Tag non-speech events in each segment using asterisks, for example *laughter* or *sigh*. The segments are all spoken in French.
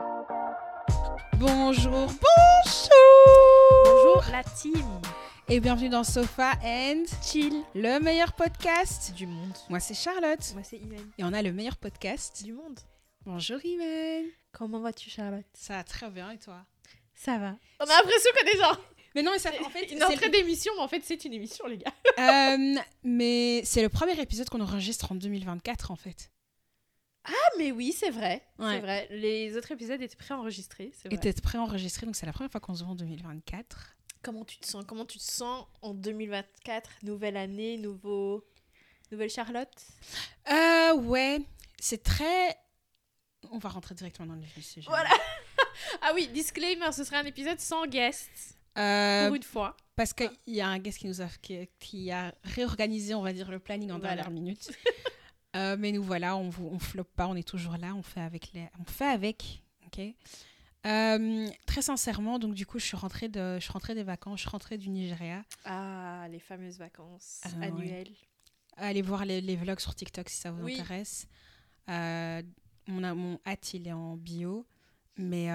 Bonjour, bonjour Bonjour la team Et bienvenue dans Sofa and Chill le meilleur podcast. du monde. Moi c'est Charlotte Moi c'est Imen. et on a le meilleur podcast. Du monde. Bonjour Imen Comment vas-tu Charlotte? Ça va très bien et toi? Ça va. On a l'impression qu'on est genre Mais non mais ça en fait *laughs* une c'est entrée d'émission, mais en fait c'est une émission les gars. *laughs* Euh, mais c'est le premier épisode qu'on enregistre en 2024 en fait. Ah mais oui c'est vrai. Ouais. C'est vrai. Les autres épisodes étaient préenregistrés. C'est vrai. Et t'es pré-enregistré donc c'est la première fois qu'on se voit en 2024. Comment tu te sens Comment tu te sens en 2024 Nouvelle année, nouveau... Nouvelle Charlotte? Euh ouais, c'est très... On va rentrer directement dans le vif du sujet. Voilà. *laughs* Ah oui, disclaimer, ce sera un épisode sans guest. Euh, Pour une fois. Parce qu'il y a un guest qui nous a, qui, qui a réorganisé, on va dire, le planning en Voilà. dernière minute. *laughs* Euh, mais nous voilà, on on floppe pas, on est toujours là, on fait avec les, on fait avec, ok? Euh, très sincèrement, donc du coup, je suis rentrée de, je suis rentrée des vacances, je suis rentrée du Nigeria. Ah, les fameuses vacances Ah, annuelles. Allez voir les, les vlogs sur TikTok si ça vous Oui. intéresse. Euh, mon, mon hâte, il est en bio, mais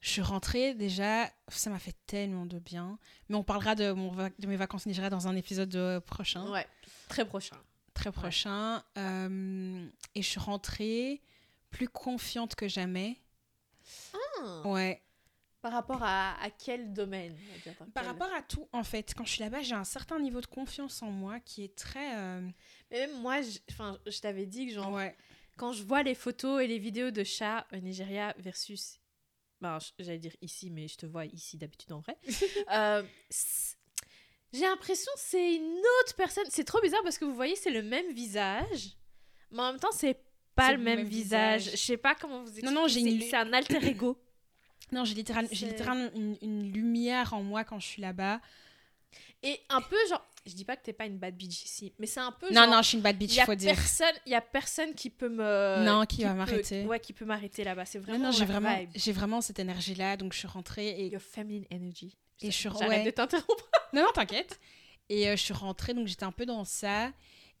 je suis rentrée déjà, ça m'a fait tellement de bien. Mais on parlera de, mon, de mes vacances au Nigeria dans un épisode prochain. Ouais, très prochain. Très prochain. Euh, et je suis rentrée plus confiante que jamais. Ah. Ouais. Par rapport à, à quel domaine dire, Par quel- rapport à tout, en fait, quand je suis là-bas, j'ai un certain niveau de confiance en moi qui est très. euh, Mais même moi, je, enfin, je t'avais dit que genre, ouais. quand je vois les photos et les vidéos de chats au Nigeria versus. Ben, j'allais dire ici, mais je te vois ici d'habitude en vrai. *laughs* Euh, J'ai l'impression que c'est une autre personne. C'est trop bizarre parce que vous voyez, c'est le même visage, mais en même temps, c'est pas le même, visage. Je sais pas comment vous expliquer. non, j'ai C'est- une- C'est un alter ego. Non, j'ai littéralement, j'ai C'est- littéralement une, une lumière en moi quand je suis là-bas. Et un peu genre. Je dis pas que t'es pas une bad bitch ici, mais c'est un peu Non, genre. non, je suis une bad Il bitch, a faut dire. il y a personne qui peut me Non, qui va m'arrêter. Ouais, qui peut m'arrêter là-bas. C'est Non, vraiment non, j'ai la vraiment, j'ai vraiment cette énergie-là, donc je suis rentrée et Your feminine energy. Et je suis- J'arrête ouais. de t'interrompre. *laughs* Non, non, t'inquiète. Et euh, je suis rentrée, donc j'étais un peu dans ça.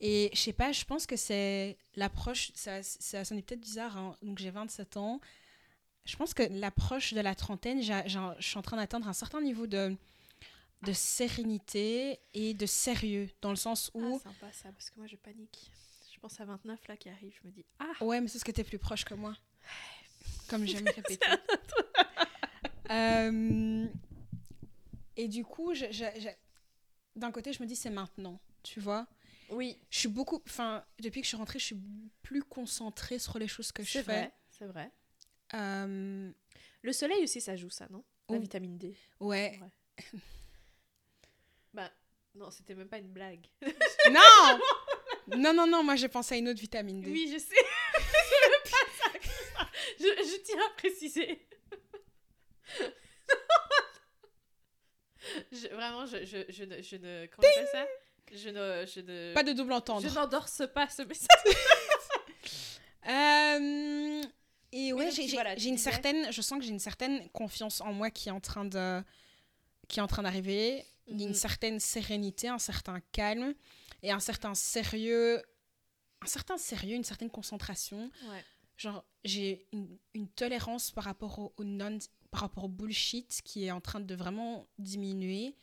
Et je sais pas, je pense que c'est l'approche, ça, ça sonne peut-être bizarre, hein, donc j'ai 27 ans. Je pense que l'approche de la trentaine, j'ai- j'ai- je suis en train d'atteindre un certain niveau de, de sérénité et de sérieux, dans le sens où... Ah, sympa ça, parce que moi je panique. Je pense à 29 là qui arrive, je me dis ah. Ouais, mais c'est ce que t'es plus proche que moi. Comme j'aime *laughs* répéter. Euh, et du coup, je- je- je- d'un côté, je me dis c'est maintenant, tu vois? Oui, Je suis beaucoup, enfin, depuis que je suis rentrée, je suis plus concentrée sur les choses que je c'est fais. vrai, c'est vrai. Euh, Le soleil aussi ça joue ça, non? La Oh. vitamine D. ouais. *laughs* Bah non, c'était même pas une blague. *laughs* non Non, non, non, moi j'ai pensé à une autre vitamine D. Oui, je sais. Pas ça ça. Je, je tiens à préciser. *laughs* Je- vraiment, je, je, je ne, je ne, comment on ça? Je ne, je ne, Pas de double entendre. je n'endorse pas ce message. *laughs* Euh, et ouais, j'ai voilà, une certaine, je sens que j'ai une certaine confiance en moi qui est en train de, qui est en train d'arriver. Il y a une Mhm. certaine sérénité, un certain calme et un certain sérieux, un certain sérieux, une certaine concentration. Ouais. Genre, j'ai une, une tolérance par rapport au, au non, par rapport au bullshit qui est en train de vraiment diminuer.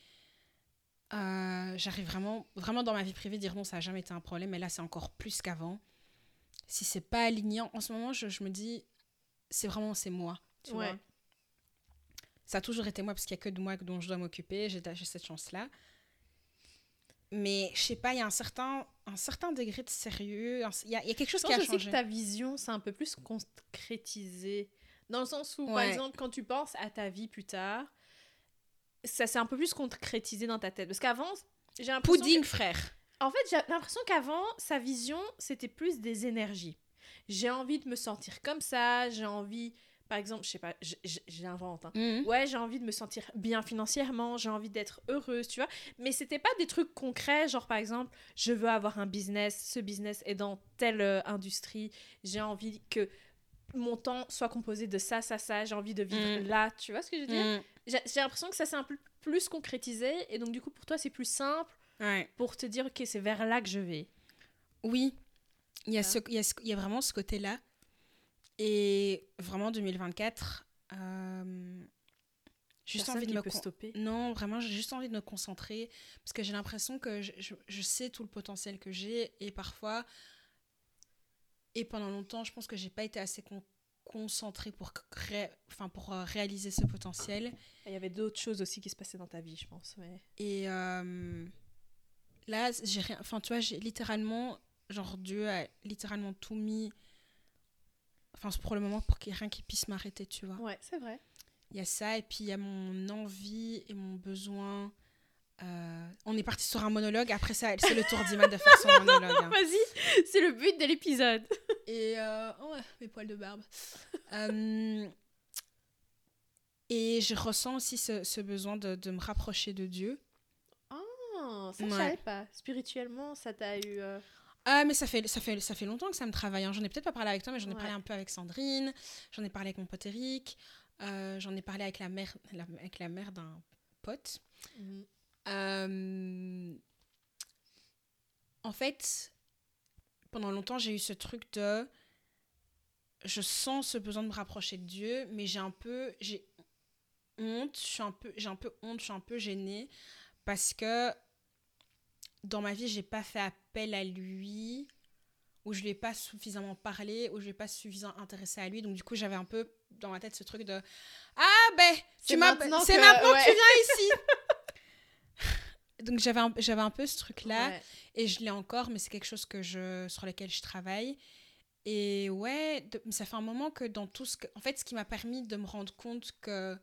Euh, J'arrive vraiment, vraiment dans ma vie privée dire non, ça n'a jamais été un problème, mais là c'est encore plus qu'avant. Si c'est pas aligné, en ce moment, je, je me dis, c'est vraiment c'est moi. Tu Ouais. vois ça a toujours été moi parce qu'il n'y a que de moi dont je dois m'occuper. J'ai cette chance-là. Mais je sais pas, il y a un certain, un certain degré de sérieux. un- Il y, a, il y a quelque chose Je qui a aussi changé. que ta vision, c'est un peu plus concrétisé. Dans le sens où, par exemple, quand tu penses à ta vie plus tard, ça s'est un peu plus concrétisé dans ta tête. Parce qu'avant, j'ai l'impression. Pudding, que- frère. En fait, j'ai l'impression qu'avant, sa vision, c'était plus des énergies. J'ai envie de me sentir comme ça, j'ai envie. Par exemple, je sais pas, j'invente. hein. Mhm. Ouais, j'ai envie de me sentir bien financièrement, j'ai envie d'être heureuse, tu vois. Mais c'était pas des trucs concrets, genre par exemple, je veux avoir un business, ce business est dans telle euh, industrie, j'ai envie que mon temps soit composé de ça, ça, ça, j'ai envie de vivre Mm. là, tu vois ce que je veux dire? Mhm. J'ai l'impression que ça c'est un peu plus concrétisé et donc du coup pour toi c'est plus simple Ouais. pour te dire ok c'est vers là que je vais. Oui, il y, a Ah. ce, il, y a ce- il y a vraiment ce côté-là. Et vraiment, 2024, euh, juste Personne envie de me peut stopper? Non, vraiment, j'ai juste envie de me concentrer parce que j'ai l'impression que je, je- je sais tout le potentiel que j'ai et parfois, et pendant longtemps, je pense que j'ai pas été assez con- concentrée pour, cré- enfin, pour euh, réaliser ce potentiel. Il y avait d'autres choses aussi qui se passaient dans ta vie, je pense. Mais... Et euh, là, j'ai rien. Enfin, tu vois, j'ai littéralement. Genre, Dieu a littéralement tout mis. Enfin, pour le moment, pour qu'il y ait rien qui puisse m'arrêter, tu vois. Ouais, c'est vrai. Il y a ça, et puis il y a mon envie et mon besoin. Euh, on est parti sur un monologue. Après ça, c'est le tour d'Iman de faire son *laughs* monologue. hein. Vas-y, c'est le but de l'épisode. *laughs* Et euh, oh ouais, mes poils de barbe. Euh, et je ressens aussi ce, ce besoin de, de me rapprocher de Dieu. Oh, ça, je Ouais. savais pas. Spirituellement, ça t'a eu. Euh, Ah, mais ça fait, ça, fait, ça fait longtemps que ça me travaille. hein. J'en ai peut-être pas parlé avec toi, mais j'en ai Ouais. parlé un peu avec Sandrine. J'en ai parlé avec mon pote Eric. euh, j'en ai parlé avec la mère, la- avec la mère d'un pote. mhm. Euh, En fait, pendant longtemps, j'ai eu ce truc de. Je sens ce besoin de me rapprocher de Dieu, mais j'ai un peu. J'ai honte. Je suis un peu, j'ai un peu honte, je suis un peu gênée. Parce que dans ma vie, j'ai pas fait appel à lui, ou je lui ai pas suffisamment parlé, ou je lui ai pas suffisamment intéressé à lui. Donc, du coup, j'avais un peu dans ma tête ce truc de Ah, ben, C'est tu m'as- maintenant que- maintenant que ouais. tu viens ici. *laughs* Donc, j'avais un, j'avais un peu ce truc-là. Ouais. Et je l'ai encore, mais c'est quelque chose que je, sur lequel je travaille. Et ouais, de- ça fait un moment que dans tout ce que... En fait, ce qui m'a permis de me rendre compte que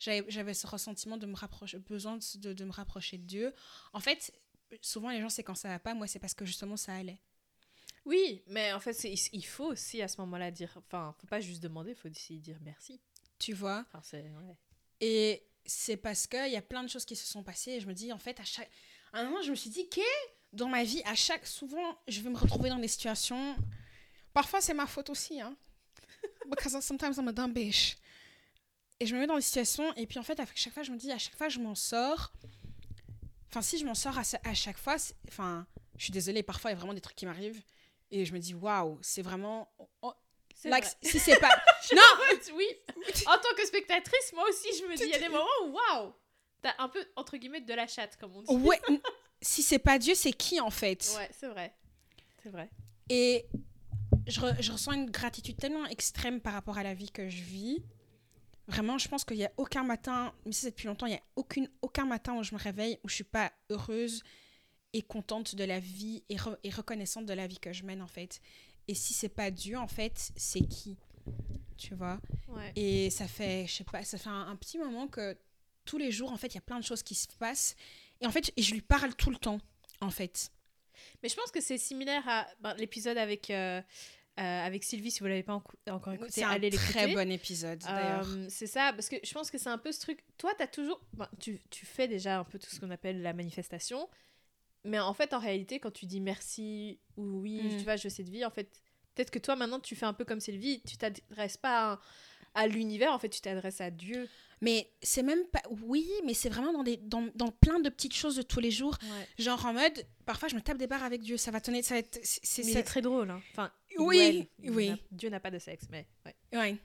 j'avais ce ressentiment de me rapprocher, besoin de, de me rapprocher de Dieu. En fait, souvent les gens, c'est quand ça va pas. Moi, c'est parce que justement, ça allait. Oui, mais en fait, il faut aussi à ce moment-là dire. Enfin, faut pas juste demander, faut aussi dire merci. Tu vois? Enfin, c'est. Ouais. Et c'est parce qu'il y a plein de choses qui se sont passées. Et je me dis, en fait, à chaque... À un moment, je me suis dit, que dans ma vie, à chaque... Souvent, je vais me retrouver dans des situations... Parfois, c'est ma faute aussi, hein. *laughs* Because sometimes I'm a dumb bitch. Et je me mets dans des situations, et puis en fait, à chaque fois, je me dis, à chaque fois, je m'en sors. Enfin, si je m'en sors à, chaque fois, enfin, je suis désolée, parfois, il y a vraiment des trucs qui m'arrivent. Et je me dis, waouh, c'est vraiment... oh, like, vrai. si c'est pas... *laughs* non Oui *laughs* En tant que spectatrice, moi aussi, je me dis, il y a des moments où, waouh T'as un peu, entre guillemets, de la chatte, comme on dit. Ouais, *laughs* si c'est pas Dieu, c'est qui, en fait? Ouais, c'est vrai. C'est vrai. Et je, re- je ressens une gratitude tellement extrême par rapport à la vie que je vis. Vraiment, je pense qu'il n'y a aucun matin, mais ça c'est depuis longtemps, il n'y a aucune, aucun matin où je me réveille où je suis pas heureuse et contente de la vie et, re- et reconnaissante de la vie que je mène en fait. Et si c'est pas Dieu en fait, c'est qui? Tu vois? Ouais. Et ça fait, je sais pas, ça fait un, un petit moment que tous les jours en fait, il y a plein de choses qui se passent et en fait, et je lui parle tout le temps en fait. Mais je pense que c'est similaire à ben, l'épisode avec, euh, euh, avec Sylvie, si vous l'avez pas enco- encore écouté, C'est un allez très l'écouter. bon épisode d'ailleurs. Euh, c'est ça, parce que je pense que c'est un peu ce truc. Toi, as toujours. ben, tu, tu fais déjà un peu tout ce qu'on appelle la manifestation. Mais en fait, en réalité, quand tu dis merci ou oui, Mm. tu vois, je sais de vie, en fait, peut-être que toi, maintenant, tu fais un peu comme Sylvie. Tu t'adresses pas à, à l'univers, en fait, tu t'adresses à Dieu. Mais c'est même pas. Oui, mais c'est vraiment dans, des, dans, dans plein de petites choses de tous les jours. Genre en mode, parfois je me tape des barres avec Dieu, ça va tonner, ça va être. c'est- c'est- Mais ça- très drôle. Hein. Enfin, Oui, oui. Dieu n'a pas de sexe, mais. ouais. Ouais.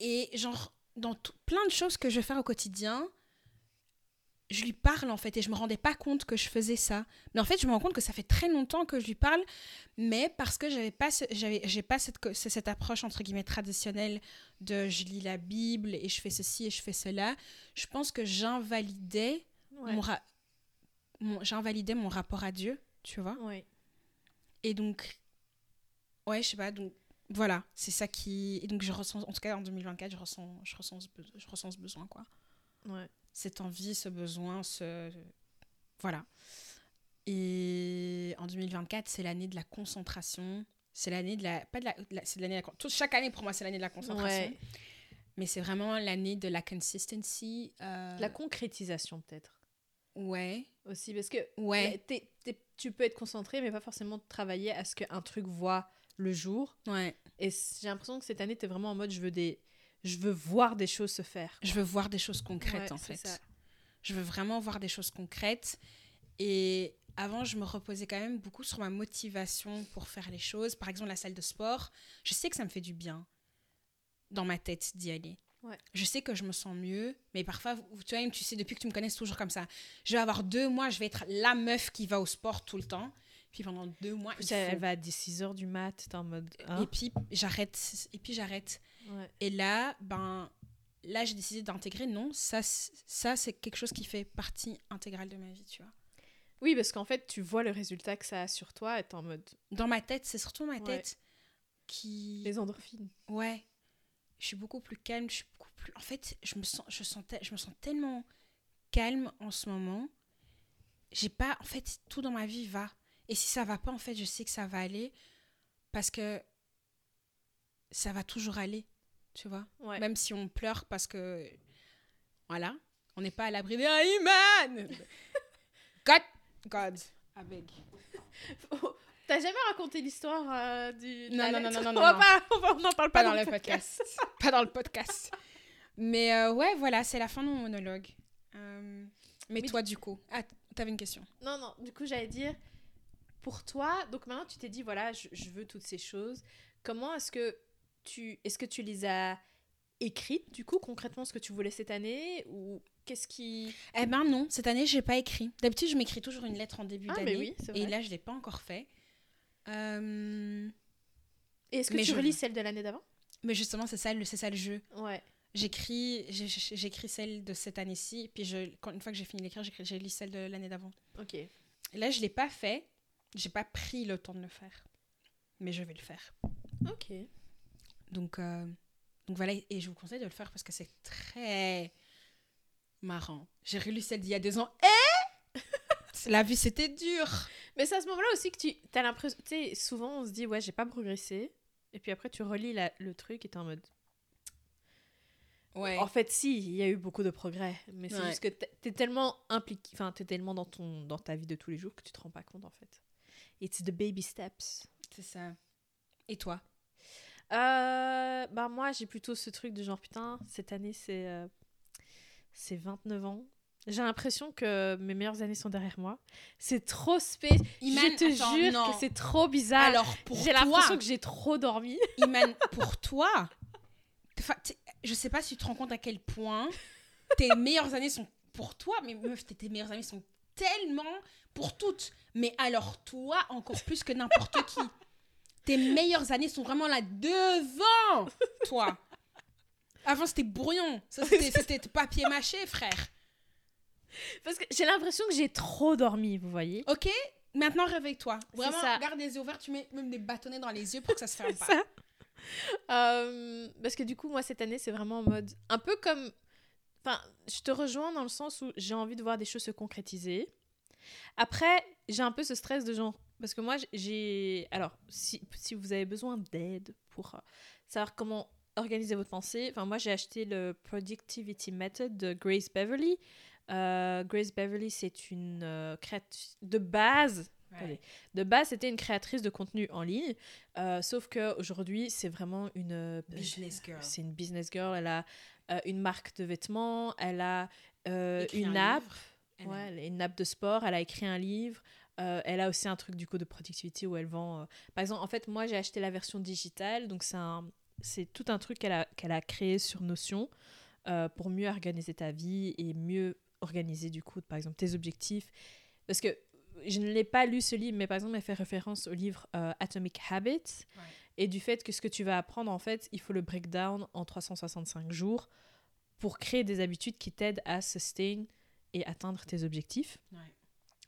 Et genre, dans tout- plein de choses que je fais au quotidien, je lui parle en fait, et je me rendais pas compte que je faisais ça. Mais en fait, je me rends compte que ça fait très longtemps que je lui parle, mais parce que j'avais pas, j'avais, j'ai pas cette, cette approche entre guillemets traditionnelle de je lis la Bible et je fais ceci et je fais cela. Je pense que j'invalidais Ouais. mon, mon- j'invalidais mon rapport à Dieu, tu vois. Ouais. Et donc, ouais, je sais pas, donc voilà, c'est ça qui. Et donc, je ressens, en tout cas en 2024, je ressens, je ressens, je ressens ce besoin, quoi. Ouais. Cette envie, ce besoin, ce. Voilà. Et en 2024, c'est l'année de la concentration. C'est l'année de la. Pas de la. la- c'est l'année de la. tout- chaque année, pour moi, c'est l'année de la concentration. Ouais. Mais c'est vraiment l'année de la consistency. euh, La concrétisation, peut-être. Ouais. Aussi, parce que Ouais. t'es- t'es- tu peux être concentré, mais pas forcément travailler à ce qu'un truc voit le jour. Ouais. Et j'ai l'impression que cette année, t'es vraiment en mode je veux, des... je veux voir des choses se faire. Je veux voir des choses concrètes, Ouais, en fait. ça. Je veux vraiment voir des choses concrètes. Et avant, je me reposais quand même beaucoup sur ma motivation pour faire les choses. Par exemple, la salle de sport, je sais que ça me fait du bien dans ma tête d'y aller. Ouais. Je sais que je me sens mieux, mais parfois, vois, tu sais, depuis que tu me connais, c'est toujours comme ça. Je vais avoir deux mois, je vais être la meuf qui va au sport tout le temps. Puis pendant deux mois, Puis elle faut- va à 6 heures du mat, t'es en mode. hein? Et puis j'arrête. Et puis j'arrête. Ouais. Et là, ben, là, j'ai décidé d'intégrer. Non, ça, ça c'est quelque chose qui fait partie intégrale de ma vie, tu vois. Oui, parce qu'en fait, tu vois le résultat que ça a sur toi et t'es en mode. Dans ma tête, c'est surtout ma Ouais. tête qui. Les endorphines. Ouais. Je suis beaucoup plus calme. Je suis beaucoup plus. En fait, je me sens, je sentais, je me sens tellement calme en ce moment. J'ai pas. En fait, tout dans ma vie va. Et si ça va pas, en fait, je sais que ça va aller parce que ça va toujours aller. Tu vois? Ouais. Même si on pleure parce que. Voilà. On n'est pas à l'abri de. Ah, Iman God God I beg. *laughs* T'as jamais raconté l'histoire euh, du. Non, non, non, non, *laughs* non, non. On n'en parle pas, Pas dans le podcast. *laughs* pas dans le podcast. Mais euh, ouais, voilà, c'est la fin de mon monologue. Euh, mais Oui. toi, du coup. Ah, t'avais une question. Non, non, du coup, j'allais dire, pour toi, donc maintenant, tu t'es dit, voilà, je, je veux toutes ces choses. Comment est-ce que tu, est-ce que tu les as écrites, du coup, concrètement, ce que tu voulais cette année Ou qu'est-ce qui... Eh ben non, cette année, j'ai pas écrit. D'habitude, je m'écris toujours une lettre en début Ah, d'année. oui, c'est et là, je l'ai pas encore fait. Euh, Et est-ce que Mais tu je- relis celle de l'année d'avant? Mais justement, c'est ça, le- c'est ça le jeu. Ouais. J'écris, j'écris celle de cette année-ci, puis je, quand, une fois que j'ai fini d'écrire, j'écris- j'ai lu celle de l'année d'avant. Ok. Là, je l'ai pas fait. J'ai pas pris le temps de le faire. Mais je vais le faire. Ok. Donc, euh, donc voilà, et je vous conseille de le faire parce que c'est très marrant. J'ai relu celle d'il y a deux ans. Eh *laughs* La vie, c'était dur. Mais c'est à ce moment-là aussi que tu as l'impression... Tu sais, souvent, on se dit, ouais, j'ai pas progressé. Et puis après, tu relis la- le truc et t'es en mode... Ouais. En fait, si, il y a eu beaucoup de progrès, mais c'est Ouais. juste que t'es- t'es tellement impliqué, enfin, t'es tellement dans ton, dans ta vie de tous les jours que tu te rends pas compte en fait. It's the baby steps? C'est ça. Et toi? Euh, bah moi, j'ai plutôt ce truc de genre putain, cette année c'est, euh, c'est 29 ans. J'ai l'impression que mes meilleures années sont derrière moi. C'est trop spécial. Je te attends, jure non. que c'est trop bizarre. Alors, pour j'ai l'impression que j'ai trop dormi. *laughs* Iman, pour toi, je sais pas si tu te rends compte à quel point tes meilleures années sont pour toi, mais meuf, tes meilleures années sont tellement pour toutes. Mais alors toi, encore plus que n'importe qui. *laughs* Tes meilleures années sont vraiment là devant toi. Avant, c'était brouillon. Ça, C'était *laughs* papier mâché, frère. Parce que j'ai l'impression que j'ai trop dormi, vous voyez. Ok Maintenant, réveille-toi. Vraiment, ça. garde les yeux ouverts. Tu mets même des bâtonnets dans les yeux pour que ça se *laughs* ferme pas. ça. Euh, parce que du coup, moi, cette année, c'est vraiment en mode. Un peu comme. Enfin, je te rejoins dans le sens où j'ai envie de voir des choses se concrétiser. Après, j'ai un peu ce stress de genre. Parce que moi, j'ai. Alors, si, si vous avez besoin d'aide pour euh, savoir comment organiser votre pensée, enfin, moi, j'ai acheté le Productivity Method de Grace Beverly. Euh, Grace Beverly, c'est une euh, créatrice de base. De base, c'était une créatrice de contenu en ligne, euh, sauf que aujourd'hui, c'est vraiment une Business girl. C'est une business girl. Elle a euh, une marque de vêtements, elle a euh, une un app, a- ouais, elle a une app de sport. Elle a écrit un livre. euh, elle a aussi un truc du coup de productivity où elle vend. Par exemple, en fait, moi j'ai acheté la version digitale, donc c'est un, c'est tout un truc qu'elle a qu'elle a créé sur Notion pour mieux organiser ta vie et mieux organiser du coup, par exemple, tes objectifs. Parce que je ne l'ai pas lu ce livre, mais par exemple, elle fait référence au livre Atomic Habits Ouais. Et du fait que ce que tu vas apprendre, en fait, il faut le breakdown en 365 jours pour créer des habitudes qui t'aident à sustain et atteindre tes objectifs.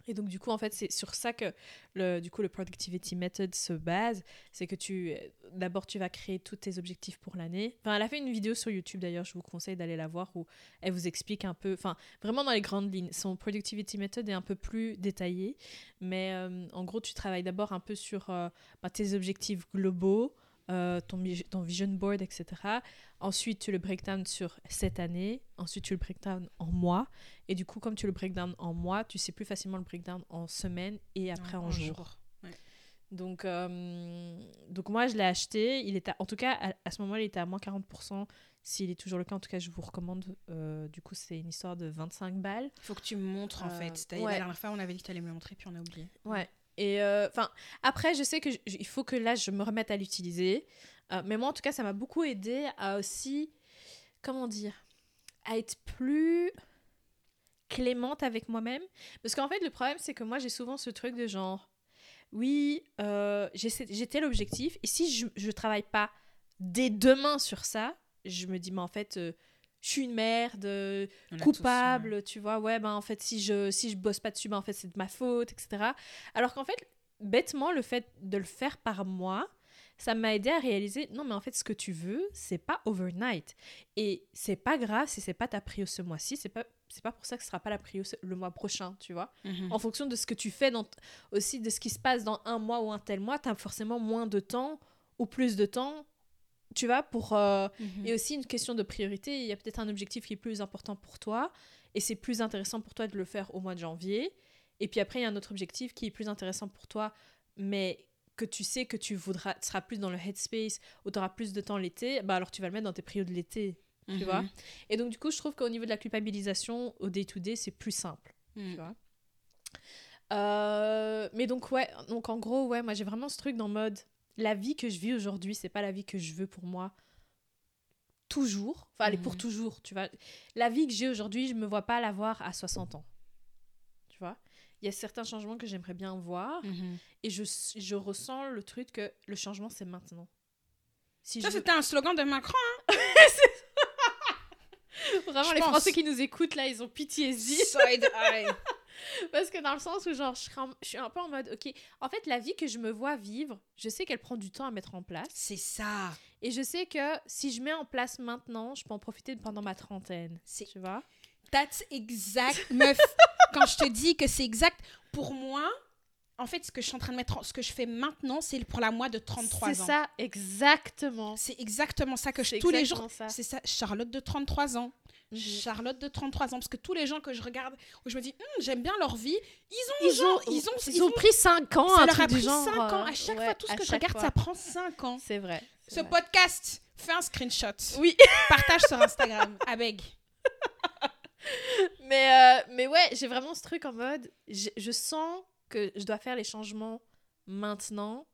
Et donc, du coup, en fait, c'est sur ça que le, du coup, le Productivity Method se base. C'est que tu, d'abord, tu vas créer tous tes objectifs pour l'année. Enfin, elle a fait une vidéo sur YouTube, d'ailleurs, je vous conseille d'aller la voir, où elle vous explique un peu, enfin, vraiment dans les grandes lignes. Son Productivity Method est un peu plus détaillé. Mais euh, en gros, tu travailles d'abord un peu sur euh, bah, tes objectifs globaux, euh, ton, ton vision board, etc. Ensuite, tu le breakdown sur cette année. Ensuite, tu le breakdown en mois. Et du coup, comme tu le breakdown en mois, tu sais plus facilement le breakdown en semaine et après en, en jour. jour. Ouais. Donc, euh, donc moi, je l'ai acheté. Il était, en tout cas, à, à ce moment-là, il était à moins 40%. S'il est toujours le cas, en tout cas, je vous recommande. Euh, du coup, c'est une histoire de 25 balles. Faut que tu me montres en fait. Ouais. La dernière fois, on avait dit que tu allais me le montrer, puis on a oublié. Ouais. Et euh, enfin, après, je sais que je- il faut que là, je me remette à l'utiliser. Euh, mais moi, en tout cas, ça m'a beaucoup aidé à aussi, comment dire, à être plus clémente avec moi-même. Parce qu'en fait, le problème, c'est que moi, j'ai souvent ce truc de genre, oui, euh, j'ai tel objectif, et si je, je travaille pas dès demain sur ça, je me dis, mais en fait, euh, je suis une merde, euh, coupable, tu vois, ouais, ben en fait, si je, si je bosse pas dessus, ben en fait, c'est de ma faute, etc. Alors qu'en fait, bêtement, le fait de le faire par moi, ça m'a aidé à réaliser, non, mais en fait, ce que tu veux, c'est pas overnight. Et c'est pas grave si c'est pas ta prio ce mois-ci, c'est pas, c'est pas pour ça que ce sera pas la prio le mois prochain, tu vois. mhm. En fonction de ce que tu fais, dans aussi de ce qui se passe dans un mois ou un tel mois, tu as forcément moins de temps ou plus de temps, tu vois, pour. euh, Mhm. et aussi une question de priorité. Il y a peut-être un objectif qui est plus important pour toi et c'est plus intéressant pour toi de le faire au mois de janvier. Et puis après, il y a un autre objectif qui est plus intéressant pour toi, mais que tu sais que tu voudras, tu seras plus dans le headspace ou tu auras plus de temps l'été, bah alors tu vas le mettre dans tes prios de l'été, tu Mhm. vois. Et donc, du coup, je trouve qu'au niveau de la culpabilisation, au day-to-day, c'est plus simple, Mhm. tu vois. Euh, mais donc, ouais, donc en gros, ouais, moi j'ai vraiment ce truc dans mode la vie que je vis aujourd'hui, c'est pas la vie que je veux pour moi toujours. Enfin, elle est pour Mhm. toujours, tu vois. La vie que j'ai aujourd'hui, je me vois pas l'avoir à 60 ans. Tu vois? Il y a certains changements que j'aimerais bien voir Mhm. et je, je ressens le truc que le changement, c'est maintenant. Si Ça, je c'était un slogan de Macron. *laughs* Vraiment, je les pense. Français qui nous écoutent, là, ils ont pitié Side eye. *laughs* Parce que dans le sens où, genre, je, serais en- je suis un peu en mode, ok, en fait, la vie que je me vois vivre, je sais qu'elle prend du temps à mettre en place. C'est ça. Et je sais que si je mets en place maintenant, je peux en profiter pendant ma trentaine. C'est- Tu vois? That's exact. *laughs* Meuf, quand je te dis que c'est exact, pour moi, en fait, ce que je suis en train de mettre, en- ce que je fais maintenant, c'est pour la moi de 33 C'est ans. ça, exactement. C'est exactement ça que je, C'est tous les jours. C'est ça, Charlotte de 33 ans. Mhm. Charlotte de 33 ans. Parce que tous les gens que je regarde, où je me dis, Hum, j'aime bien leur vie, ils ont, Ils genre- ont, ils ont, ils ont pris 5 ans, ça un leur truc a du pris genre. 5 ans. À euh, chaque ouais, fois, tout ce que je regarde, fois. ça prend 5 ans. C'est vrai. Ce vrai. podcast, fais un screenshot. Oui. *laughs* Partage sur Instagram. *laughs* Abeg. Mais, euh, mais ouais, j'ai vraiment ce truc en mode, je, je sens que je dois faire les changements maintenant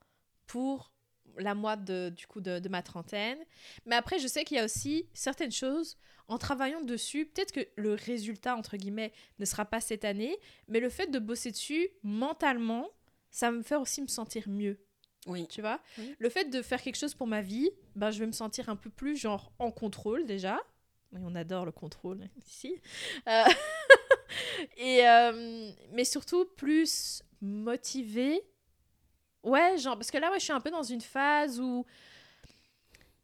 pour la moi de, du coup de, de ma trentaine. Mais après, je sais qu'il y a aussi certaines choses, en travaillant dessus, peut-être que le résultat, entre guillemets, ne sera pas cette année, mais le fait de bosser dessus mentalement, ça va me faire aussi me sentir mieux. Oui. Tu vois? Oui. Le fait de faire quelque chose pour ma vie, ben, je vais me sentir un peu plus genre en contrôle déjà. Oui, on adore le contrôle ici. Euh, *laughs* et, euh, mais surtout plus motivée. Ouais, genre, parce que là, ouais, je suis un peu dans une phase où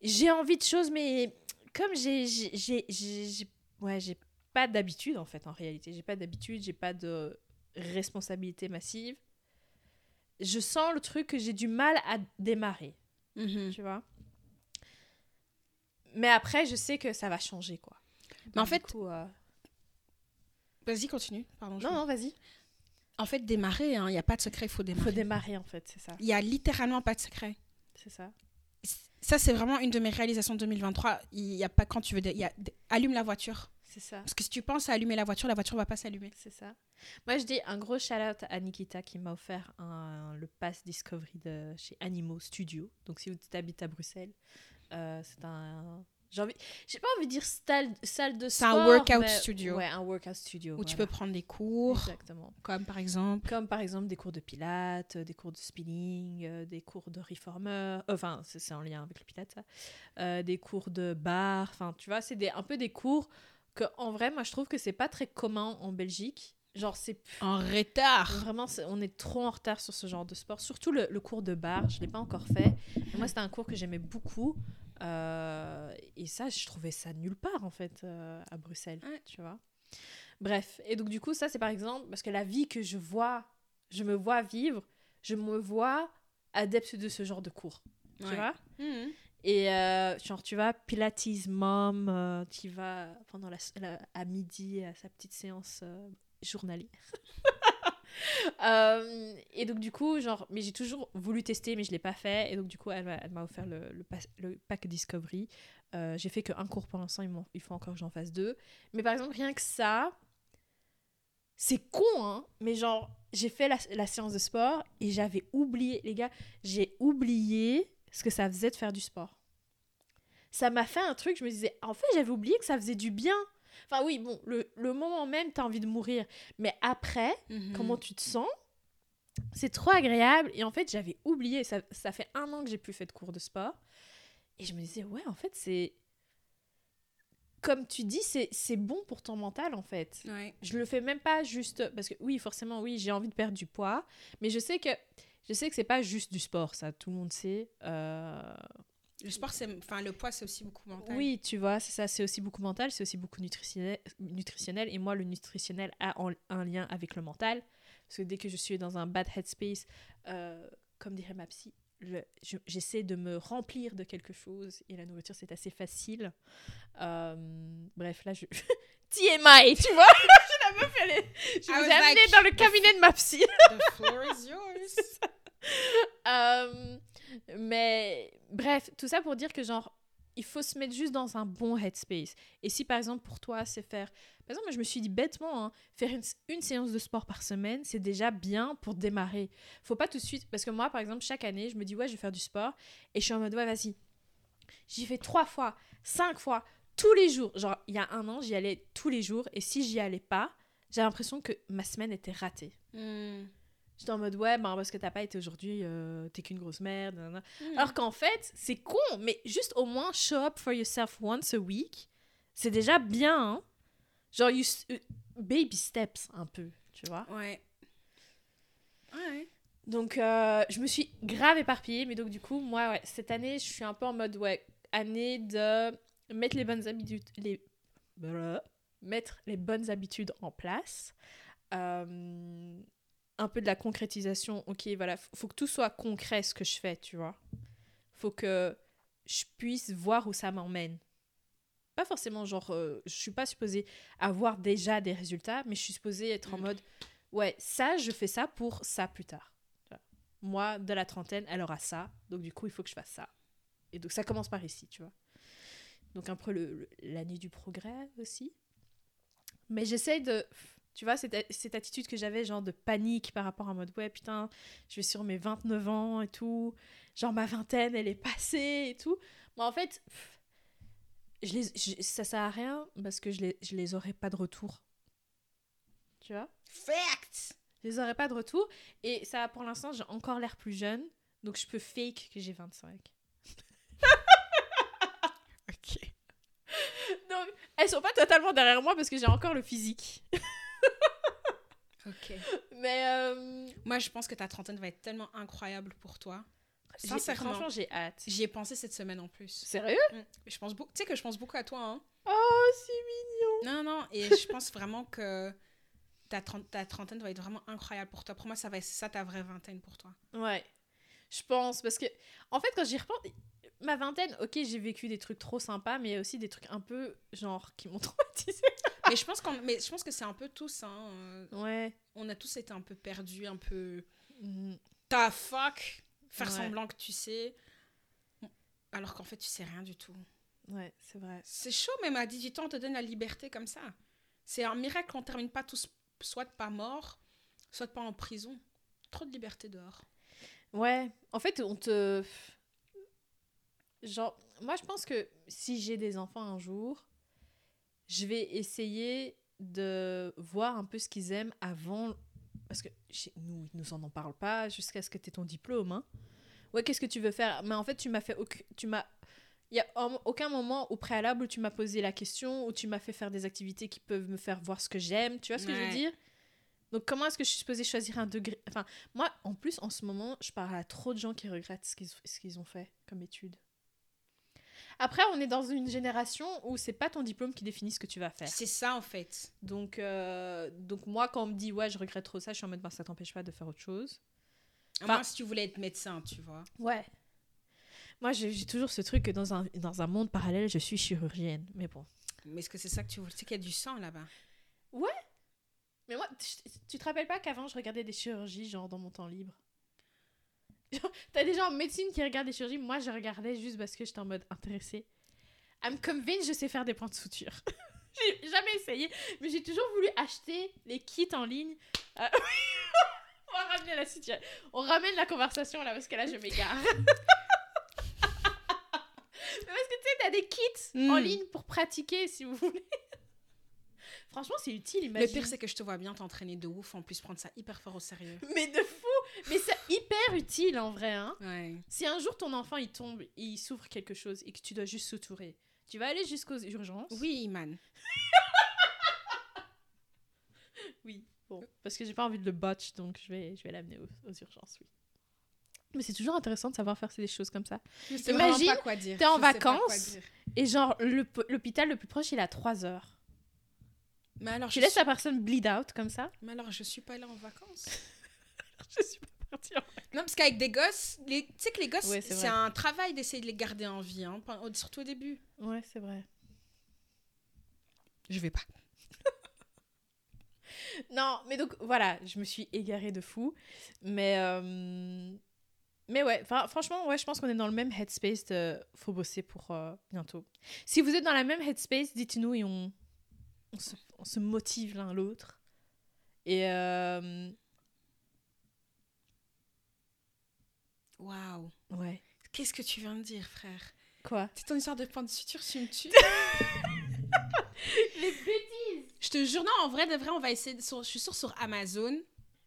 j'ai envie de choses, mais comme j'ai. Ouais, j'ai pas d'habitude en fait, en réalité. J'ai pas d'habitude, j'ai pas de responsabilité massive. Je sens le truc que j'ai du mal à démarrer Mhm. tu vois. Mais après, je sais que ça va changer, quoi. Mais en fait- euh, Vas-y, continue. Pardon. non, non, vas-y. En fait, démarrer, il n'y a pas de secret, il faut Il démarrer. faut démarrer, en fait, c'est ça. Il y a littéralement pas de secret. C'est ça. Ça, c'est vraiment une de mes réalisations de 2023. Il y a pas quand tu veux. dé- Il y a dé- allume la voiture. C'est ça. Parce que si tu penses à allumer la voiture, la voiture va pas s'allumer. C'est ça. Moi, je dis un gros shout-out à Nikita qui m'a offert un, le pass Discovery de chez Animaux Studio. Donc, si vous habites à Bruxelles, euh, c'est un. J'ai envie... Pas envie de dire salle, salle de C'est un sport. workout mais- studio. Ouais, un workout studio. Où tu peux prendre des cours, Exactement. comme par exemple. Comme par exemple des cours de pilates, euh, des cours de spinning, euh, des cours de reformer. euh, Enfin, c'est c'est en lien avec le pilates, ça. Euh, des cours de bar. Enfin, tu vois, c'est des- un peu des cours que, en vrai, moi, je trouve que c'est pas très commun en Belgique. Genre, c'est En retard. vraiment, on est trop en retard sur ce genre de sport. Surtout le, le cours de bar, je l'ai pas encore fait. Mais moi, c'était un cours que j'aimais beaucoup. Euh, et ça, je trouvais ça nulle part, en fait, euh, à Bruxelles. Ouais. Tu vois Bref. Et donc, du coup, ça, c'est par exemple, parce que la vie que je vois, je me vois vivre, je me vois adepte de ce genre de cours. Tu Ouais. vois Mhm. et euh, genre, tu vois, Pilates mom, euh, qui va pendant la, la- à midi à sa petite séance euh, journalière. *laughs* *laughs* Euh, et donc, du coup, genre, mais j'ai toujours voulu tester, mais je l'ai pas fait. Et donc, du coup, elle, m'a- offert le, pack Discovery. Euh, j'ai fait qu'un cours pour l'instant, il, faut encore que j'en fasse deux. Mais par exemple, rien que ça, c'est con, hein, mais genre, j'ai fait la séance de sport et j'avais oublié, les gars, j'ai oublié ce que ça faisait de faire du sport. Ça m'a fait un truc, je me disais, en fait, j'avais oublié que ça faisait du bien. Enfin, oui, bon, le, le moment même, t'as envie de mourir. Mais après, Mhm. comment tu te sens C'est trop agréable. Et en fait, j'avais oublié. Ça, ça fait un an que j'ai plus fait de cours de sport. Et je me disais, ouais, en fait, c'est. Comme tu dis, c'est c'est bon pour ton mental, en fait. Ouais. Je le fais même pas juste. Parce que, oui, forcément, oui, j'ai envie de perdre du poids. Mais je sais que. Je sais que c'est pas juste du sport, ça, tout le monde sait. Euh, Le sport, c'est. Enfin, le poids, c'est aussi beaucoup mental. Oui, tu vois, c'est ça, c'est aussi beaucoup mental, c'est aussi beaucoup nutritionnel, nutritionnel. Et moi, le nutritionnel a en- un lien avec le mental. Parce que dès que je suis dans un bad headspace, euh, comme dirait ma psy, le- je- j'essaie de me remplir de quelque chose. Et la nourriture, c'est assez facile. Euh, bref, là, je... *laughs* TMI, tu vois? *laughs* Je la meuf, elle est- Je vous ai amené like, dans le cabinet de ma psy. The floor is *laughs* yours. Euh, mais bref, tout ça pour dire que genre, il faut se mettre juste dans un bon headspace. Et si par exemple pour toi, c'est faire... Par exemple, je me suis dit bêtement, hein, faire une, séance de sport par semaine, c'est déjà bien pour démarrer. Faut pas tout de suite... Parce que moi, par exemple, chaque année, je me dis, ouais, je vais faire du sport. Et je suis en mode, ouais, vas-y. J'y vais trois fois, cinq fois, tous les jours. Genre, il y a un an, j'y allais tous les jours. Et si j'y allais pas, j'ai l'impression que ma semaine était ratée. Hmm. J'étais en mode ouais, ben parce que t'as pas été aujourd'hui, euh, t'es qu'une grosse merde. Hmm. Alors qu'en fait, c'est con, mais juste au moins show up for yourself once a week, c'est déjà bien. hein. Genre, you euh, baby steps un peu, tu vois. Ouais. Ouais. Donc, euh, je me suis grave éparpillée, mais donc du coup, moi, ouais, cette année, je suis un peu en mode ouais, année de mettre les bonnes habitudes, les Blablabla. mettre les bonnes habitudes en place. Euh, un peu de la concrétisation. Ok, voilà, faut que tout soit concret ce que je fais, tu vois. Faut que je puisse voir où ça m'emmène. Pas forcément genre, euh, je suis pas supposée avoir déjà des résultats, mais je suis supposée être en Mm. mode, ouais, ça, je fais ça pour ça plus tard. Moi, de la trentaine, elle aura ça, donc du coup, il faut que je fasse ça. Et donc, ça commence par ici, tu vois. Donc, un peu l'année du progrès aussi. Mais j'essaie de. Tu vois, cette, cette attitude que j'avais, genre de panique par rapport à mode, ouais, putain, je vais sur mes 29 ans et tout. Genre, ma vingtaine, elle est passée et tout. Mais en fait, pff, je les, je- ça sert à rien parce que je les, je les aurai pas de retour. Tu vois? Fact! Je les aurai pas de retour. Et ça, pour l'instant, j'ai encore l'air plus jeune. Donc, je peux fake que j'ai 25. *laughs* Ok. Donc, elles sont pas totalement derrière moi parce que j'ai encore le physique. *laughs* Ok. Mais euh, Moi, je pense que ta trentaine va être tellement incroyable pour toi. Sincèrement. franchement, j'ai hâte. J'y ai pensé cette semaine en plus. Sérieux? Mm. Je pense beaucoup. Tu sais que je pense beaucoup à toi, hein. Oh, c'est mignon. Non, non, et je pense vraiment que ta, ta trentaine va être vraiment incroyable pour toi. Pour moi, ça va être ça ta vraie vingtaine pour toi. Ouais. Je pense parce que en fait quand j'y repense ma vingtaine, OK, j'ai vécu des trucs trop sympas mais il y a aussi des trucs un peu genre qui m'ont *laughs* traumatisé. mais je pense mais je pense que c'est un peu tous. Hein, euh, Ouais. on a tous été un peu perdus, un peu. Mm. Ta fuck, faire Ouais. semblant que tu sais, alors qu'en fait tu sais rien du tout. Ouais, c'est vrai. C'est chaud, même à 18 ans, on te donne la liberté comme ça. C'est un miracle qu'on termine pas tous, soit pas mort, soit pas en prison. Trop de liberté dehors. Ouais, en fait, on te genre moi je pense que si j'ai des enfants un jour, je vais essayer de voir un peu ce qu'ils aiment avant parce que chez nous ils nous en en parlent pas jusqu'à ce que tu aies ton diplôme hein. Ouais, qu'est-ce que tu veux faire? Mais en fait, tu m'as fait tu m'as il y a un- aucun moment au préalable où tu m'as posé la question où tu m'as fait faire des activités qui peuvent me faire voir ce que j'aime, tu vois ce que je veux dire? Donc comment est-ce que je suis supposée choisir un degré enfin moi, en plus, en ce moment, je parle à trop de gens qui regrettent ce qu'ils ce qu'ils ont fait comme études. Après, on est dans une génération où c'est pas ton diplôme qui définit ce que tu vas faire. C'est ça en fait. Donc, euh, donc moi, quand on me dit ouais, je regrette trop ça, je suis en mode bah, ça t'empêche pas de faire autre chose. Enfin- si tu voulais être médecin, tu vois. Ouais. Moi, j'ai toujours ce truc que dans un, dans un monde parallèle, je suis chirurgienne. Mais bon. Mais est-ce que c'est ça que tu veux? Tu sais qu'il y a du sang là-bas. Mais moi, tu- tu te rappelles pas qu'avant, je regardais des chirurgies, genre, dans mon temps libre? *laughs* T'as des gens en médecine qui regardent des chirurgies. Moi, je regardais juste parce que j'étais en mode intéressée. I'm convinced je sais faire des points de suture. *laughs* j'ai jamais essayé, mais j'ai toujours voulu acheter les kits en ligne. Euh, *laughs* On va ramener la situation. On ramène la conversation là parce que là je m'égare. Parce que tu sais, t'as des kits en Mm. ligne pour pratiquer si vous voulez. Franchement, c'est utile, Le imagine. pire, c'est que je te vois bien t'entraîner de ouf, en plus prendre ça hyper fort au sérieux. Mais de fou Mais c'est hyper utile en vrai. Hein. Ouais. Si un jour ton enfant il tombe et il souffre quelque chose et que tu dois juste suturer, tu vas aller jusqu'aux urgences? Oui, man. *laughs* Oui. Bon, parce que j'ai pas envie de le botch, donc je vais, je vais l'amener aux, aux urgences, oui. Mais c'est toujours intéressant de savoir faire des choses comme ça. Imagine, t'es en Je vacances. Et genre, le l'hôpital le plus proche, il est à 3 heures. Mais alors, Tu je laisses suis... la personne bleed out comme ça Mais alors, je suis pas là en vacances. *laughs* Je suis pas partie. en- Non, parce qu'avec des gosses, les... tu sais que les gosses, Ouais, c'est un travail d'essayer de les garder en vie, hein, surtout au début. Ouais, c'est vrai. Je vais pas. *laughs* Non, mais donc voilà, je me suis égarée de fou. Mais, euh, mais ouais, franchement, ouais, je pense qu'on est dans le même headspace de faut bosser pour euh, bientôt. Si vous êtes dans la même headspace, dites-nous et on, on, se, on se motive l'un l'autre. Et euh, Waouh. ouais. Qu'est-ce que tu viens de dire, frère? Quoi? C'est ton histoire de point de suture, tu me tues? *laughs* Les bêtises je te jure, non, en vrai, de vrai, on va essayer. de- sur- Je suis sûre sur Amazon.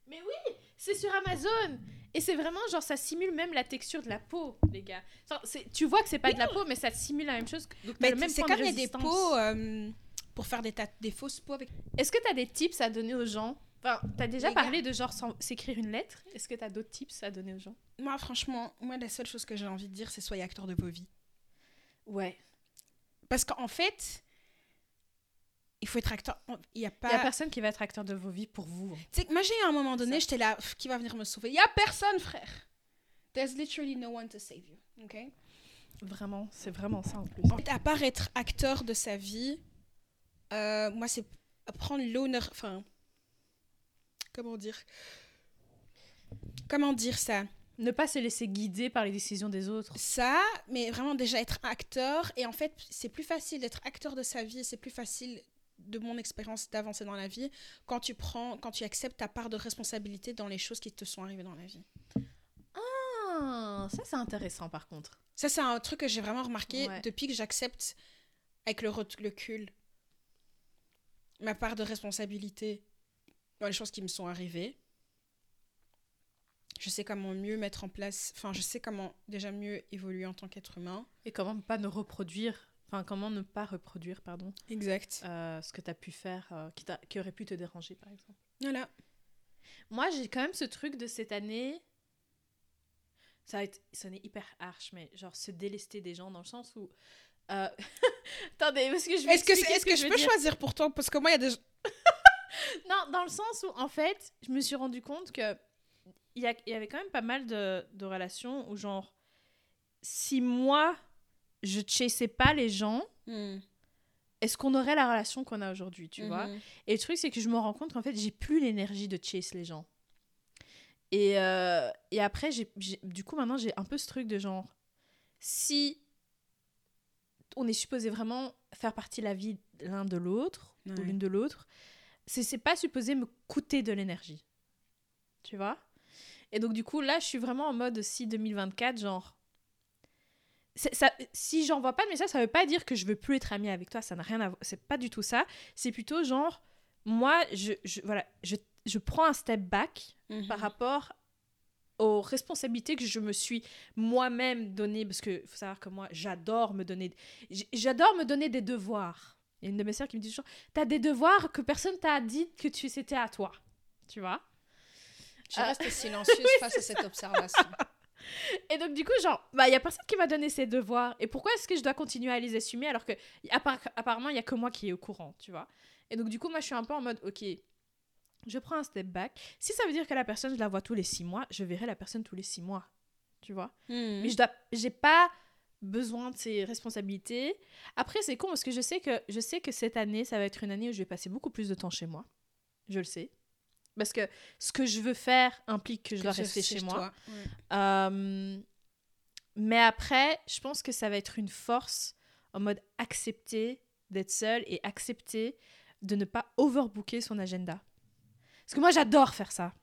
Mais oui, c'est sur Amazon. Et c'est vraiment genre ça simule même la texture de la peau, les gars. Genre, tu vois que c'est pas de la peau, mais ça simule la même chose. Donc Mais le même c'est comme il y a des pots euh, pour faire des, fausses peaux avec. Est-ce que t'as des tips à donner aux gens? Enfin, t'as déjà Les parlé de genre s'écrire une lettre? Est-ce que t'as d'autres tips à donner aux gens? Moi, franchement, moi, la seule chose que j'ai envie de dire, c'est soyez acteur de vos vies. Ouais. Parce qu'en fait, il faut être acteur. Il n'y a Il pas. y a personne qui va être acteur de vos vies pour vous. Tu sais, moi, j'ai eu un moment donné, j'étais là, pff, qui va venir me sauver? Il n'y a personne, frère. There's literally no one to save you. ok? Vraiment, c'est vraiment ça en plus. À part être acteur de sa vie, euh, moi, c'est prendre l'honneur. Enfin. Comment dire Comment dire ça? Ne pas se laisser guider par les décisions des autres. Ça, mais vraiment déjà être acteur. Et en fait, c'est plus facile d'être acteur de sa vie. C'est plus facile, de mon expérience, d'avancer dans la vie quand tu prends, quand tu acceptes ta part de responsabilité dans les choses qui te sont arrivées dans la vie. Ah, ça c'est intéressant par contre. Ça, c'est un truc que j'ai vraiment remarqué Ouais. depuis que j'accepte, avec le recul, ma part de responsabilité dans les choses qui me sont arrivées. Je sais comment mieux mettre en place, enfin, je sais comment déjà mieux évoluer en tant qu'être humain. Et comment pas ne reproduire, enfin comment ne pas reproduire, pardon, Exact. euh, ce que t'as pu faire euh, qui, qui aurait pu te déranger par exemple. Voilà. Moi, j'ai quand même ce truc de cette année. Ça va être sonner hyper harsh, mais genre se délester des gens dans le sens où. Euh, *laughs* Attendez, parce que je vais Est-ce que, est-ce ce que, je veux peux dire. choisir pour toi? Parce que moi, il y a des. *laughs* Non, dans le sens où, en fait, je me suis rendu compte que il y, avait quand même pas mal de, de relations où, genre, si moi, je chassais pas les gens, Hmm. est-ce qu'on aurait la relation qu'on a aujourd'hui, tu vois? Mhm. Et le truc, c'est que je me rends compte qu'en fait, j'ai plus l'énergie de chase les gens. Et, euh, et après, j'ai- du coup, maintenant, j'ai un peu ce truc de genre, si on est supposé vraiment faire partie de la vie l'un de l'autre, ou l'une de l'autre, c'est, c'est pas supposé me coûter de l'énergie. Tu vois? Et donc, du coup, là, je suis vraiment en mode si 2024, genre. c'est- Ça, si j'envoie pas de message, ça veut pas dire que je veux plus être amie avec toi, ça n'a rien à voir. C'est pas du tout ça. C'est plutôt genre, moi, je, je- voilà, je, je prends un step back Mhm. par rapport aux responsabilités que je me suis moi-même données, parce que faut savoir que moi, j'adore me donner, j'adore me donner des devoirs. Il y a une de mes sœurs qui me dit toujours, t'as des devoirs que personne t'a dit que tu c'était à toi, tu vois? Je Ah. reste *laughs* silencieuse face à cette observation. *laughs* Et donc du coup, genre, bah il y a personne qui m'a donné ces devoirs. Et pourquoi est-ce que je dois continuer à les assumer alors que appar- apparemment il y a que moi qui est au courant, tu vois? Et donc du coup, moi je suis un peu en mode, ok, je prends un step back. Si ça veut dire que la personne je la vois tous les six mois, je verrai la personne tous les six mois, tu vois Hmm. Mais je dois, j'ai pas besoin de ces responsabilités. Après c'est con parce que je sais que je sais que cette année ça va être une année où je vais passer beaucoup plus de temps chez moi. Je le sais. Parce que ce que je veux faire implique que je Que dois rester chez moi. Ouais. Euh, mais après, je pense que ça va être une force en mode accepter d'être seul et accepter de ne pas overbooker son agenda. Parce que moi, j'adore faire ça.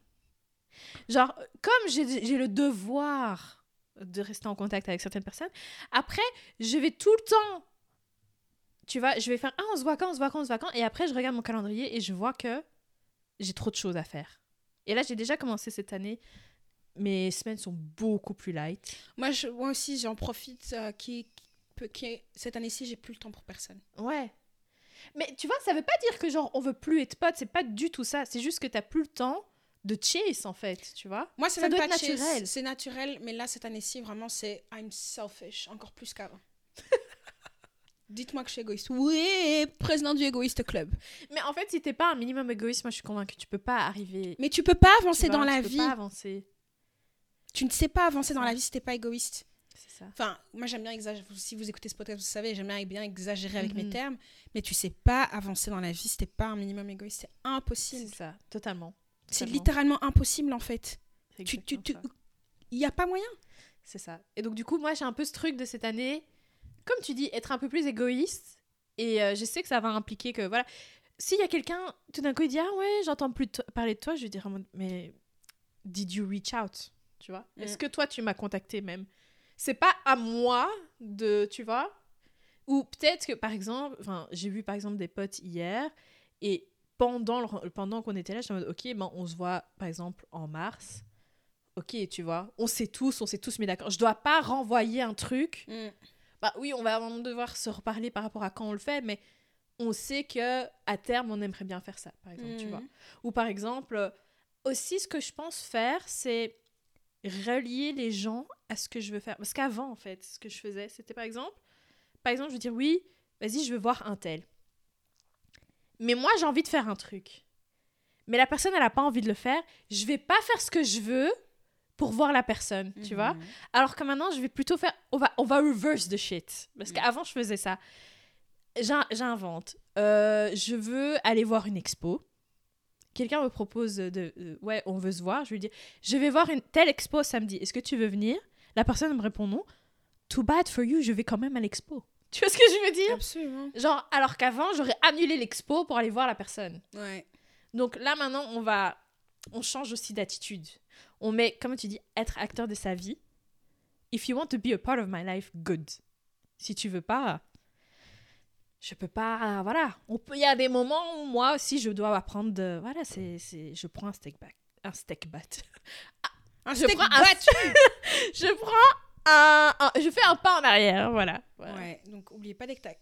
Genre, comme j'ai le devoir de rester en contact avec certaines personnes, après, je vais tout le temps. Tu vois, je vais faire Ah, on se voit quand, on se voit quand, on se voit quand. Et après, je regarde mon calendrier et je vois que j'ai trop de choses à faire. Et là, j'ai déjà commencé cette année. Mes semaines sont beaucoup plus light. Moi, je- moi aussi, j'en profite. euh, qui, qui peut- qui- cette année-ci, j'ai plus le temps pour personne. Ouais. Mais tu vois, ça veut pas dire que genre on veut plus être potes, c'est pas du tout ça. C'est juste que t'as plus le temps de chase en fait, tu vois. Moi, c'est Ça même doit pas être naturel. C'est naturel, mais là, cette année-ci, vraiment, c'est I'm selfish, encore plus qu'avant. *laughs* Dites-moi que je suis égoïste. Oui, président du égoïste club. Mais en fait, si t'es pas un minimum égoïste, moi je suis convaincue que tu peux pas arriver. Mais tu peux pas avancer vois, dans tu la peux vie. pas avancer. Tu ne sais pas avancer dans la vie si t'es pas égoïste. C'est ça. Enfin, moi j'aime bien exagérer. Si vous écoutez ce podcast, vous savez, j'aime bien, exagérer avec mes Mhm. termes. Mais tu sais pas avancer dans la vie si t'es pas un minimum égoïste. C'est impossible. C'est ça, totalement. C'est littéralement impossible en fait. Tu, tu. Il y a pas moyen. C'est ça. Et donc, du coup, moi, j'ai un peu ce truc de cette année, comme tu dis, être un peu plus égoïste. Et euh, je sais que ça va impliquer que, voilà, s'il y a quelqu'un, tout d'un coup, il dit Ah ouais, j'entends plus parler de toi, je vais dire Mais did you reach out? Tu vois? Mm. Est-ce que toi, tu m'as contacté même? C'est pas à moi de, tu vois Ou peut-être que, par exemple, enfin, j'ai vu par exemple des potes hier, et pendant, le- pendant qu'on était là, j'étais en mode Ok, ben, on se voit par exemple en mars. Ok, tu vois, on sait tous, on s'est tous mis d'accord. Je dois pas renvoyer un truc. Bah oui, on va devoir se reparler par rapport à quand on le fait, mais on sait que à terme, on aimerait bien faire ça, par exemple, tu Mhm. vois. Ou par exemple, euh, aussi ce que je pense faire, c'est relier les gens à ce que je veux faire. Parce qu'avant, en fait, ce que je faisais, c'était par exemple, par exemple, je veux dire oui, vas-y, je veux voir un tel. Mais moi, j'ai envie de faire un truc. Mais la personne, elle n'a pas envie de le faire. Je vais pas faire ce que je veux pour voir la personne, tu vois. Mhm. Alors que maintenant, je vais plutôt faire. On va, on va reverse the shit. Parce Mm. qu'avant, je faisais ça. J'in- J'invente. Euh, je veux aller voir une expo. Quelqu'un me propose de. euh, ouais, on veut se voir. Je lui dis Je vais voir une telle expo samedi. Est-ce que tu veux venir? La personne me répond non. Too bad for you, je vais quand même à l'expo. Tu vois ce que je veux dire? Absolument. Genre, alors qu'avant, j'aurais annulé l'expo pour aller voir la personne. Ouais. Donc là, maintenant, on va. On change aussi d'attitude. On met, comme tu dis, être acteur de sa vie. If you want to be a part of my life, good. Si tu veux pas, je peux pas. Voilà. On peut. Il y a des moments où moi aussi, je dois apprendre de. Voilà, c'est. c'est- Je prends un steak back. Un steak bat. *laughs* Un Je prends un- battu. *laughs* je prends un, un- Je fais un pas en arrière. Voilà. Voilà. Ouais, donc oubliez pas d'être ac-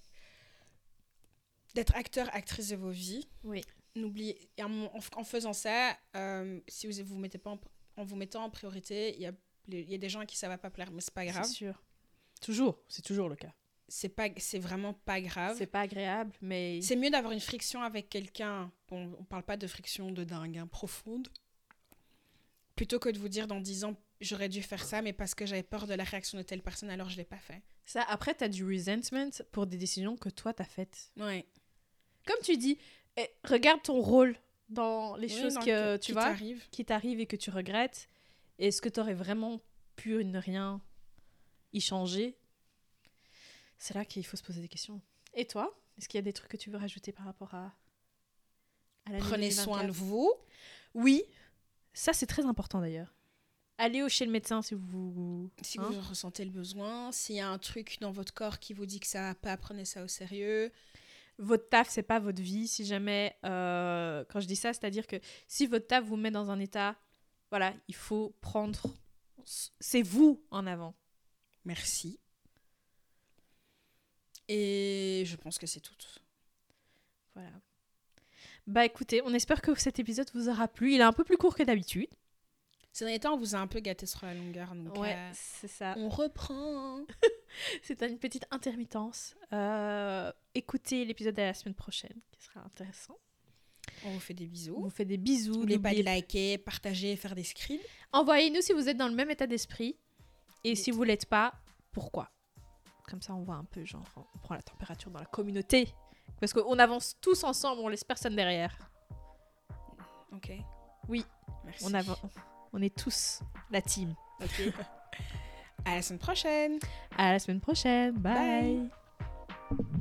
d'être acteur, actrice de vos vies. Oui. N'oubliez, en, en- en faisant ça, euh, si vous vous mettez pas en, en vous mettant en priorité, il y a, les- il y a des gens à qui ça va pas plaire, mais c'est pas grave. C'est sûr. Toujours. C'est toujours le cas. C'est pas, c'est vraiment pas grave. C'est pas agréable, mais. C'est mieux d'avoir une friction avec quelqu'un. Bon, on parle pas de friction de dingue, hein, profonde. Plutôt que de vous dire dans 10 ans, j'aurais dû faire ça, mais parce que j'avais peur de la réaction de telle personne, alors je l'ai pas fait. Ça, après, t'as du resentment pour des décisions que toi, t'as faites. Ouais. Comme tu dis, eh, regarde ton rôle dans les Oui, choses que tu qui vois, t'arrive. qui t'arrivent et que tu regrettes. Est-ce que t'aurais vraiment pu ne rien y changer? C'est là qu'il faut se poser des questions. Et toi Est-ce qu'il y a des trucs que tu veux rajouter par rapport à, à l'année Prenez soin de 2024? vous. Oui, ça c'est très important d'ailleurs. Allez chez le médecin si vous. Si hein. vous ressentez le besoin, s'il y a un truc dans votre corps qui vous dit que ça va pas, prenez ça au sérieux. votre taf, c'est pas votre vie. Si jamais, euh, quand je dis ça, c'est-à-dire que si votre taf vous met dans un état, voilà, il faut prendre, c'est vous en avant. Merci. Et je pense que c'est tout. Voilà. Bah écoutez, on espère que cet épisode vous aura plu. Il est un peu plus court que d'habitude. Ces derniers temps, on vous a un peu gâté sur la longueur. Donc Ouais, euh, c'est ça. on reprend. *laughs* C'est une petite intermittence. Euh, écoutez l'épisode de la semaine prochaine, qui sera intéressant. On vous fait des On bisous. vous fait des bisous. N'oubliez pas de liker, partager, faire des screens. Envoyez-nous si vous êtes dans le même état d'esprit. Et si vous l'êtes pas, pourquoi? Comme ça, on voit un peu, genre, on prend la température dans la communauté. Parce qu'on avance tous ensemble, on laisse personne derrière. Ok. Oui. Merci. On, on est tous la team. Ok. à la semaine prochaine. À la semaine prochaine. Bye. Bye.